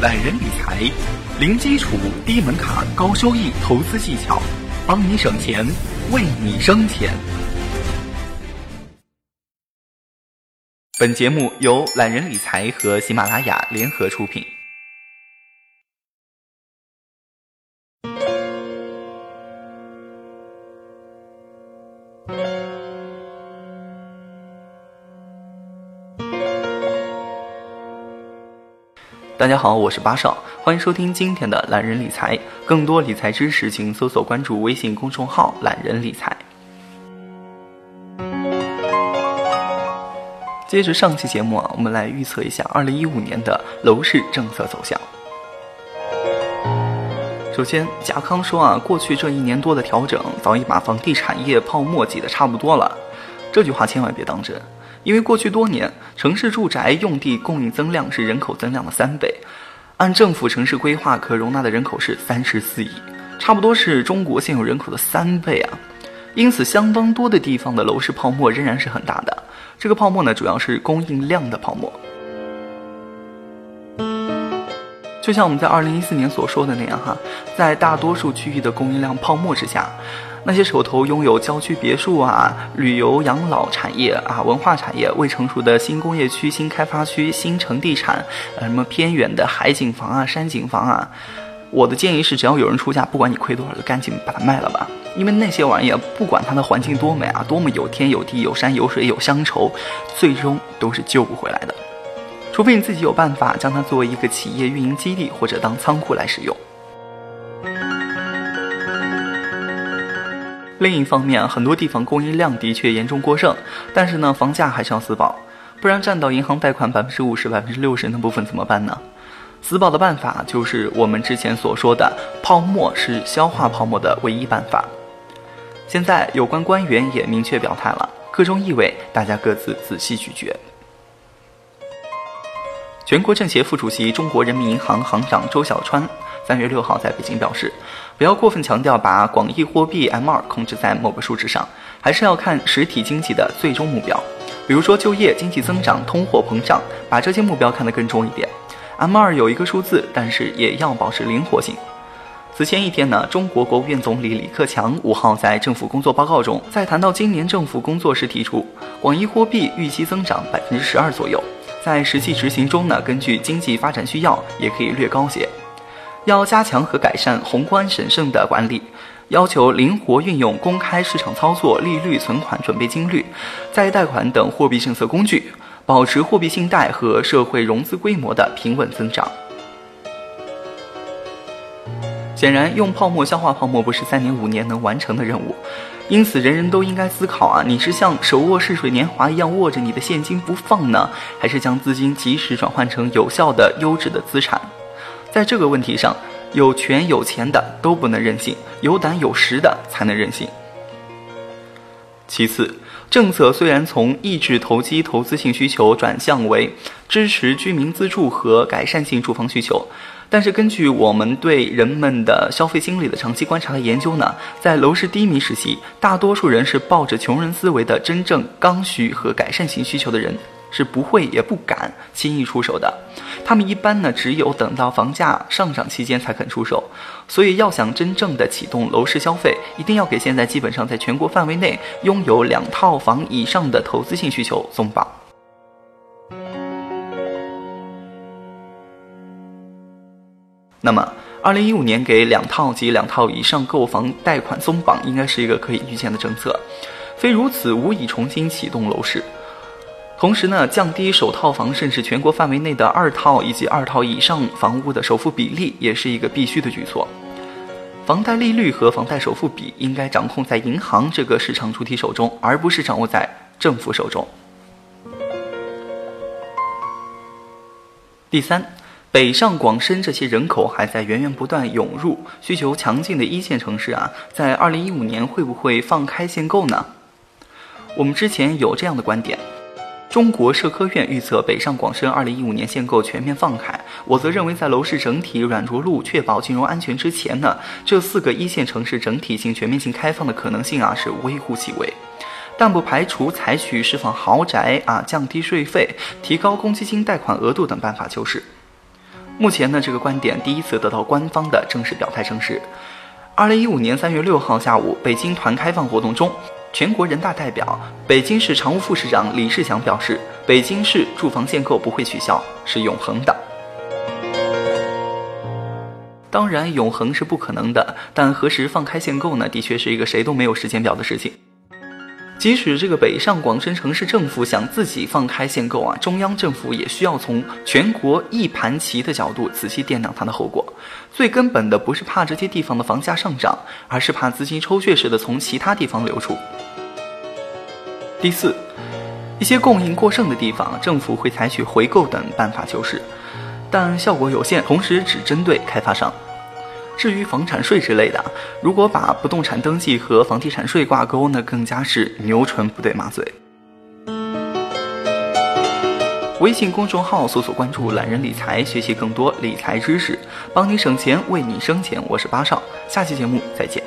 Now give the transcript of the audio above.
懒人理财，零基础、低门槛、高收益投资技巧，帮你省钱，为你生钱。本节目由懒人理财和喜马拉雅联合出品。大家好，我是八少，欢迎收听今天的懒人理财。更多理财知识，请搜索关注微信公众号“懒人理财”。接着上期节目啊，我们来预测一下二零一五年的楼市政策走向。首先，贾康说啊，过去这一年多的调整，早已把房地产业泡沫挤得差不多了。这句话千万别当真。因为过去多年，城市住宅用地供应增量是人口增量的三倍，按政府城市规划可容纳的人口是三十四亿，差不多是中国现有人口的三倍啊。因此，相当多的地方的楼市泡沫仍然是很大的。这个泡沫呢，主要是供应量的泡沫。就像我们在二零一四年所说的那样哈，在大多数区域的供应量泡沫之下。那些手头拥有郊区别墅啊、旅游养老产业啊、文化产业、未成熟的新工业区、新开发区、新城地产，呃，什么偏远的海景房啊、山景房啊，我的建议是，只要有人出价，不管你亏多少，就赶紧把它卖了吧。因为那些玩意儿，不管它的环境多美啊，多么有天有地、有山有水有乡愁，最终都是救不回来的。除非你自己有办法将它作为一个企业运营基地或者当仓库来使用。另一方面，很多地方供应量的确严重过剩，但是呢，房价还是要死保，不然占到银行贷款百分之五十、百分之六十那部分怎么办呢？死保的办法就是我们之前所说的，泡沫是消化泡沫的唯一办法。现在有关官员也明确表态了，各中意味大家各自仔细咀嚼。全国政协副主席、中国人民银行行长周小川。三月六号在北京表示，不要过分强调把广义货币 M 二控制在某个数值上，还是要看实体经济的最终目标，比如说就业、经济增长、通货膨胀，把这些目标看得更重一点。M 二有一个数字，但是也要保持灵活性。此前一天呢，中国国务院总理李克强五号在政府工作报告中，在谈到今年政府工作时提出，广义货币预期增长百分之十二左右，在实际执行中呢，根据经济发展需要，也可以略高些。要加强和改善宏观审慎的管理，要求灵活运用公开市场操作、利率、存款准备金率、再贷款等货币政策工具，保持货币信贷和社会融资规模的平稳增长。显然，用泡沫消化泡沫不是三年五年能完成的任务，因此人人都应该思考啊，你是像手握逝水年华一样握着你的现金不放呢，还是将资金及时转换成有效的优质的资产？在这个问题上，有权有钱的都不能任性，有胆有识的才能任性。其次，政策虽然从抑制投机投资性需求转向为支持居民自住和改善性住房需求，但是根据我们对人们的消费心理的长期观察和研究呢，在楼市低迷时期，大多数人是抱着穷人思维的真正刚需和改善性需求的人。是不会也不敢轻易出手的，他们一般呢只有等到房价上涨期间才肯出手，所以要想真正的启动楼市消费，一定要给现在基本上在全国范围内拥有两套房以上的投资性需求松绑。那么，二零一五年给两套及两套以上购房贷款松绑，应该是一个可以预见的政策，非如此无以重新启动楼市。同时呢，降低首套房甚至全国范围内的二套以及二套以上房屋的首付比例，也是一个必须的举措。房贷利率和房贷首付比应该掌控在银行这个市场主体手中，而不是掌握在政府手中。第三，北上广深这些人口还在源源不断涌入、需求强劲的一线城市啊，在二零一五年会不会放开限购呢？我们之前有这样的观点。中国社科院预测，北上广深二零一五年限购全面放开。我则认为，在楼市整体软着陆、确保金融安全之前呢，这四个一线城市整体性、全面性开放的可能性啊是微乎其微。但不排除采取释放豪宅啊、降低税费、提高公积金贷款额度等办法救市。目前呢，这个观点第一次得到官方的正式表态证实。二零一五年三月六号下午，北京团开放活动中，全国人大代表、北京市常务副市长李世强表示，北京市住房限购不会取消，是永恒的。当然，永恒是不可能的，但何时放开限购呢？的确是一个谁都没有时间表的事情。即使这个北上广深城市政府想自己放开限购啊，中央政府也需要从全国一盘棋的角度仔细掂量它的后果。最根本的不是怕这些地方的房价上涨，而是怕资金抽血似的从其他地方流出。第四，一些供应过剩的地方，政府会采取回购等办法救市，但效果有限，同时只针对开发商。至于房产税之类的，如果把不动产登记和房地产税挂钩，那更加是牛唇不对马嘴。微信公众号搜索关注“懒人理财”，学习更多理财知识，帮你省钱，为你省钱。我是八少，下期节目再见。